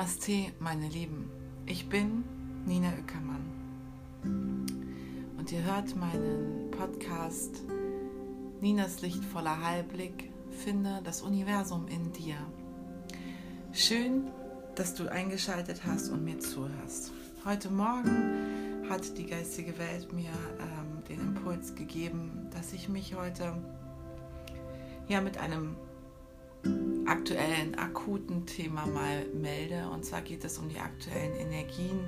Namaste, meine Lieben. Ich bin Nina Ueckermann und ihr hört meinen Podcast Ninas lichtvoller Heilblick. Finde das Universum in dir. Schön, dass du eingeschaltet hast und mir zuhörst. Heute Morgen hat die geistige Welt mir ähm, den Impuls gegeben, dass ich mich heute ja mit einem aktuellen, akuten Thema mal melde. Und zwar geht es um die aktuellen Energien.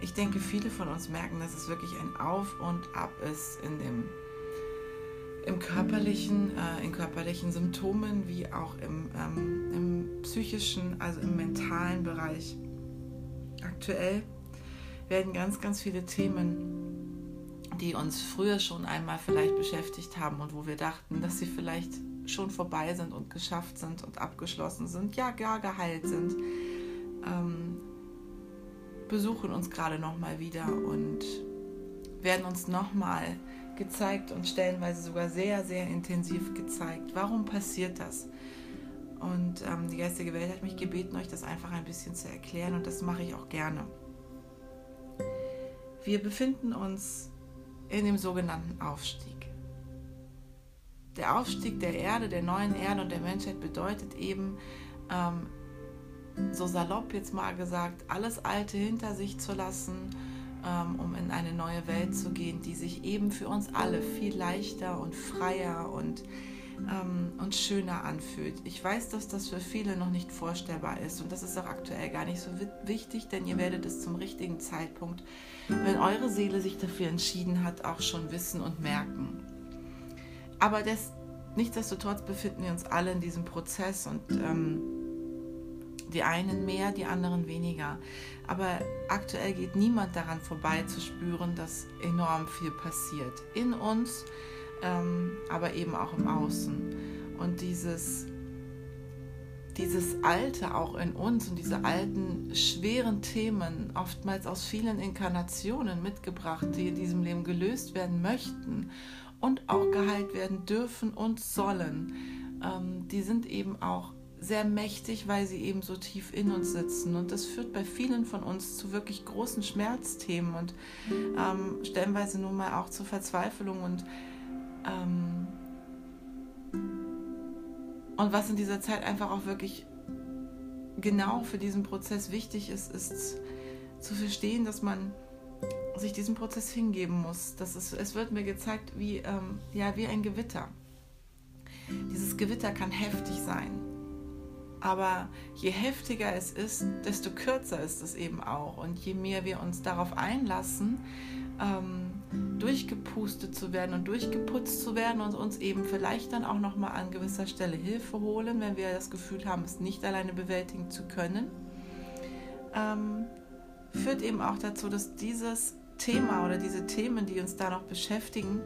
Ich denke, viele von uns merken, dass es wirklich ein Auf und Ab ist in dem, im körperlichen, äh, in körperlichen Symptomen wie auch im, ähm, im psychischen, also im mentalen Bereich. Aktuell werden ganz, ganz viele Themen, die uns früher schon einmal vielleicht beschäftigt haben und wo wir dachten, dass sie vielleicht schon vorbei sind und geschafft sind und abgeschlossen sind, ja gar geheilt sind, ähm, besuchen uns gerade nochmal wieder und werden uns nochmal gezeigt und stellenweise sogar sehr, sehr intensiv gezeigt. Warum passiert das? Und ähm, die geistige Welt hat mich gebeten, euch das einfach ein bisschen zu erklären und das mache ich auch gerne. Wir befinden uns in dem sogenannten Aufstieg der Aufstieg der Erde, der neuen Erde und der Menschheit bedeutet eben, ähm, so salopp jetzt mal gesagt, alles Alte hinter sich zu lassen, ähm, um in eine neue Welt zu gehen, die sich eben für uns alle viel leichter und freier und, ähm, und schöner anfühlt. Ich weiß, dass das für viele noch nicht vorstellbar ist und das ist auch aktuell gar nicht so wichtig, denn ihr werdet es zum richtigen Zeitpunkt, wenn eure Seele sich dafür entschieden hat, auch schon wissen und merken. Aber das, nichtsdestotrotz befinden wir uns alle in diesem Prozess und ähm, die einen mehr, die anderen weniger. Aber aktuell geht niemand daran vorbei zu spüren, dass enorm viel passiert. In uns, ähm, aber eben auch im Außen. Und dieses, dieses Alte auch in uns und diese alten, schweren Themen, oftmals aus vielen Inkarnationen mitgebracht, die in diesem Leben gelöst werden möchten und auch geheilt werden dürfen und sollen. Ähm, die sind eben auch sehr mächtig, weil sie eben so tief in uns sitzen. Und das führt bei vielen von uns zu wirklich großen Schmerzthemen und ähm, stellenweise nun mal auch zur Verzweiflung und ähm, und was in dieser Zeit einfach auch wirklich genau für diesen Prozess wichtig ist, ist zu verstehen, dass man sich diesem Prozess hingeben muss. Das ist, es wird mir gezeigt wie, ähm, ja, wie ein Gewitter. Dieses Gewitter kann heftig sein. Aber je heftiger es ist, desto kürzer ist es eben auch. Und je mehr wir uns darauf einlassen, ähm, durchgepustet zu werden und durchgeputzt zu werden und uns eben vielleicht dann auch nochmal an gewisser Stelle Hilfe holen, wenn wir das Gefühl haben, es nicht alleine bewältigen zu können, ähm, führt eben auch dazu, dass dieses Thema oder diese Themen, die uns da noch beschäftigen,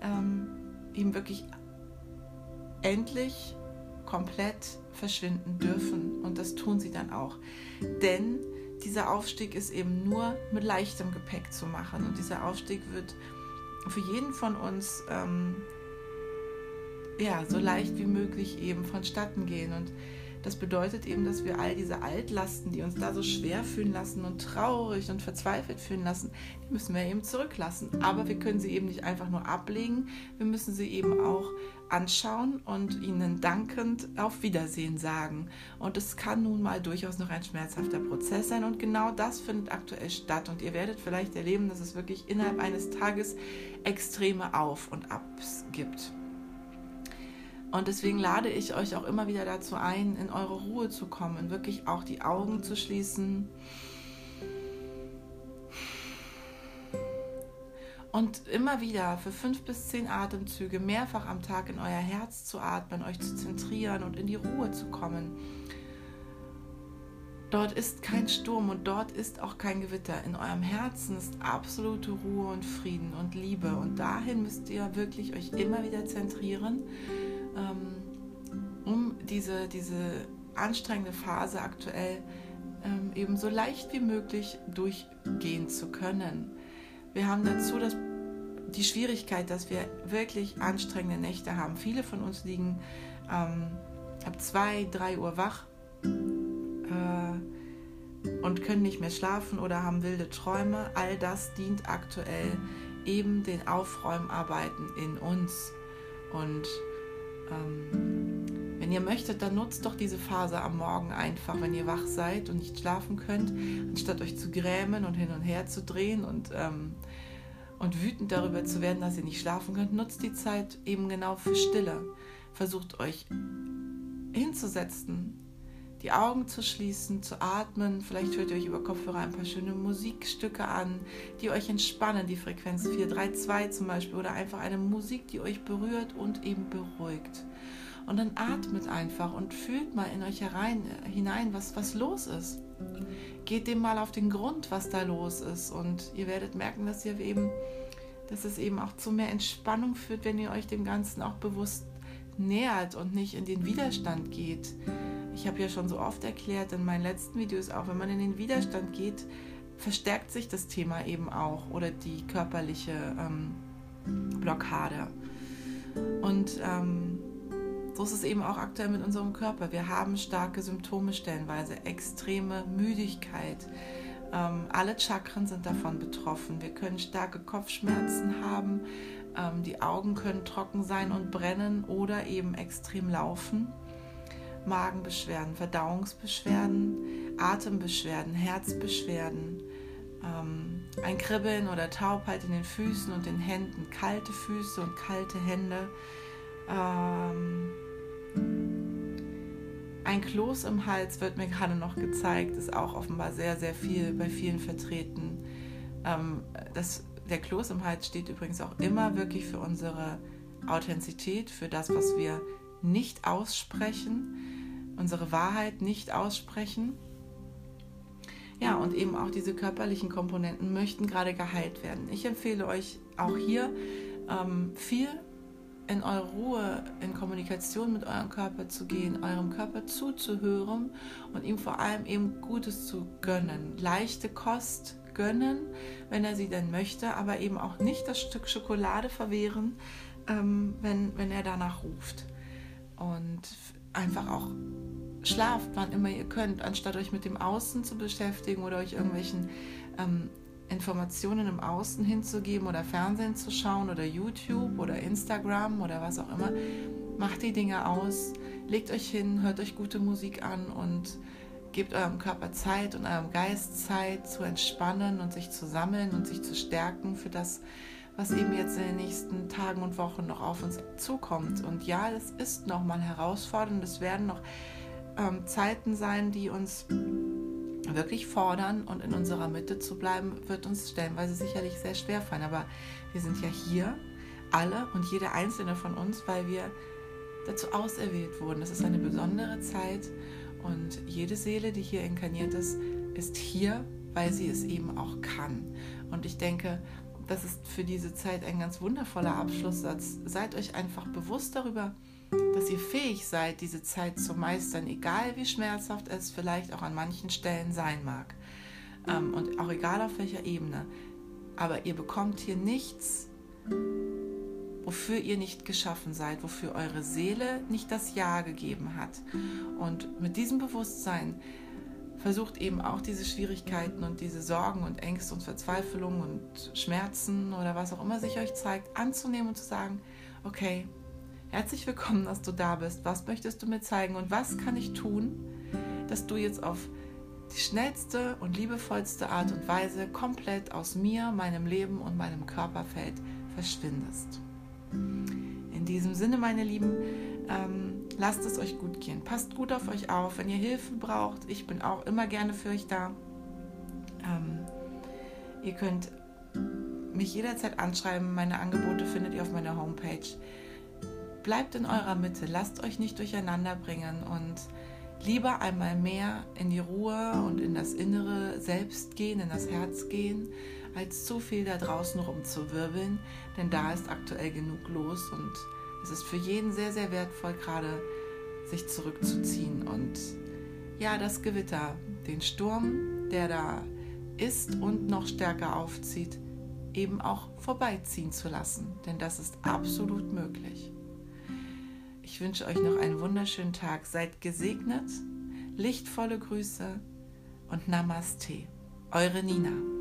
ähm, eben wirklich endlich komplett verschwinden dürfen. Und das tun sie dann auch. Denn dieser Aufstieg ist eben nur mit leichtem Gepäck zu machen. Und dieser Aufstieg wird für jeden von uns ähm, ja, so leicht wie möglich eben vonstatten gehen. Und das bedeutet eben, dass wir all diese Altlasten, die uns da so schwer fühlen lassen und traurig und verzweifelt fühlen lassen, die müssen wir eben zurücklassen. Aber wir können sie eben nicht einfach nur ablegen, wir müssen sie eben auch anschauen und ihnen dankend auf Wiedersehen sagen. Und es kann nun mal durchaus noch ein schmerzhafter Prozess sein und genau das findet aktuell statt. Und ihr werdet vielleicht erleben, dass es wirklich innerhalb eines Tages extreme Auf und Abs gibt. Und deswegen lade ich euch auch immer wieder dazu ein, in eure Ruhe zu kommen, wirklich auch die Augen zu schließen. Und immer wieder für fünf bis zehn Atemzüge mehrfach am Tag in euer Herz zu atmen, euch zu zentrieren und in die Ruhe zu kommen. Dort ist kein Sturm und dort ist auch kein Gewitter. In eurem Herzen ist absolute Ruhe und Frieden und Liebe. Und dahin müsst ihr wirklich euch immer wieder zentrieren um diese, diese anstrengende Phase aktuell ähm, eben so leicht wie möglich durchgehen zu können. Wir haben dazu das, die Schwierigkeit, dass wir wirklich anstrengende Nächte haben. Viele von uns liegen ähm, ab 2, 3 Uhr wach. Äh, und können nicht mehr schlafen oder haben wilde Träume. All das dient aktuell eben den Aufräumarbeiten in uns. Und ähm, wenn ihr möchtet, dann nutzt doch diese Phase am Morgen einfach, wenn ihr wach seid und nicht schlafen könnt, anstatt euch zu grämen und hin und her zu drehen und, ähm, und wütend darüber zu werden, dass ihr nicht schlafen könnt, nutzt die Zeit eben genau für Stille. Versucht euch hinzusetzen, die Augen zu schließen, zu atmen. Vielleicht hört ihr euch über Kopfhörer ein paar schöne Musikstücke an, die euch entspannen, die Frequenz 432 zum Beispiel, oder einfach eine Musik, die euch berührt und eben beruhigt. Und dann atmet einfach und fühlt mal in euch herein, hinein, was, was los ist. Geht dem mal auf den Grund, was da los ist. Und ihr werdet merken, dass ihr eben, dass es eben auch zu mehr Entspannung führt, wenn ihr euch dem Ganzen auch bewusst nähert und nicht in den Widerstand geht. Ich habe ja schon so oft erklärt in meinen letzten Videos auch, wenn man in den Widerstand geht, verstärkt sich das Thema eben auch oder die körperliche ähm, Blockade. Und ähm, so ist es eben auch aktuell mit unserem Körper. Wir haben starke Symptome stellenweise, extreme Müdigkeit. Ähm, alle Chakren sind davon betroffen. Wir können starke Kopfschmerzen haben, ähm, die Augen können trocken sein und brennen oder eben extrem laufen. Magenbeschwerden, Verdauungsbeschwerden, Atembeschwerden, Herzbeschwerden, ähm, ein Kribbeln oder Taubheit in den Füßen und den Händen, kalte Füße und kalte Hände. Ähm, ein Kloß im Hals wird mir gerade noch gezeigt, ist auch offenbar sehr, sehr viel bei vielen vertreten. Ähm, das der Kloß im Hals steht übrigens auch immer wirklich für unsere Authentizität, für das, was wir nicht aussprechen, unsere Wahrheit nicht aussprechen. Ja, und eben auch diese körperlichen Komponenten möchten gerade geheilt werden. Ich empfehle euch auch hier ähm, viel in eure Ruhe, in Kommunikation mit eurem Körper zu gehen, eurem Körper zuzuhören und ihm vor allem eben Gutes zu gönnen. Leichte Kost, gönnen, wenn er sie denn möchte, aber eben auch nicht das Stück Schokolade verwehren, ähm, wenn, wenn er danach ruft. Und einfach auch schlaft, wann immer ihr könnt, anstatt euch mit dem Außen zu beschäftigen oder euch irgendwelchen ähm, Informationen im Außen hinzugeben oder Fernsehen zu schauen oder YouTube oder Instagram oder was auch immer. Macht die Dinge aus, legt euch hin, hört euch gute Musik an und Gebt eurem Körper Zeit und eurem Geist Zeit zu entspannen und sich zu sammeln und sich zu stärken für das, was eben jetzt in den nächsten Tagen und Wochen noch auf uns zukommt. Und ja, es ist nochmal herausfordernd. Es werden noch ähm, Zeiten sein, die uns wirklich fordern und in unserer Mitte zu bleiben, wird uns stellenweise sicherlich sehr schwer fallen. Aber wir sind ja hier, alle und jeder einzelne von uns, weil wir dazu auserwählt wurden. Das ist eine besondere Zeit und jede Seele, die hier inkarniert ist, ist hier, weil sie es eben auch kann. Und ich denke, das ist für diese Zeit ein ganz wundervoller Abschlusssatz. Seid euch einfach bewusst darüber, dass ihr fähig seid, diese Zeit zu meistern, egal wie schmerzhaft es vielleicht auch an manchen Stellen sein mag. Ähm, und auch egal auf welcher Ebene. Aber ihr bekommt hier nichts wofür ihr nicht geschaffen seid, wofür eure Seele nicht das Ja gegeben hat. Und mit diesem Bewusstsein versucht eben auch diese Schwierigkeiten und diese Sorgen und Ängste und Verzweiflungen und Schmerzen oder was auch immer sich euch zeigt, anzunehmen und zu sagen, okay, herzlich willkommen, dass du da bist. Was möchtest du mir zeigen und was kann ich tun, dass du jetzt auf die schnellste und liebevollste Art und Weise komplett aus mir, meinem Leben und meinem Körperfeld verschwindest. In diesem Sinne, meine Lieben, ähm, lasst es euch gut gehen. Passt gut auf euch auf. Wenn ihr Hilfe braucht, ich bin auch immer gerne für euch da. Ähm, ihr könnt mich jederzeit anschreiben. Meine Angebote findet ihr auf meiner Homepage. Bleibt in eurer Mitte, lasst euch nicht durcheinander bringen und lieber einmal mehr in die Ruhe und in das innere Selbst gehen, in das Herz gehen als zu viel da draußen rumzuwirbeln, denn da ist aktuell genug los und es ist für jeden sehr, sehr wertvoll, gerade sich zurückzuziehen und ja, das Gewitter, den Sturm, der da ist und noch stärker aufzieht, eben auch vorbeiziehen zu lassen, denn das ist absolut möglich. Ich wünsche euch noch einen wunderschönen Tag. Seid gesegnet, lichtvolle Grüße und Namaste. Eure Nina.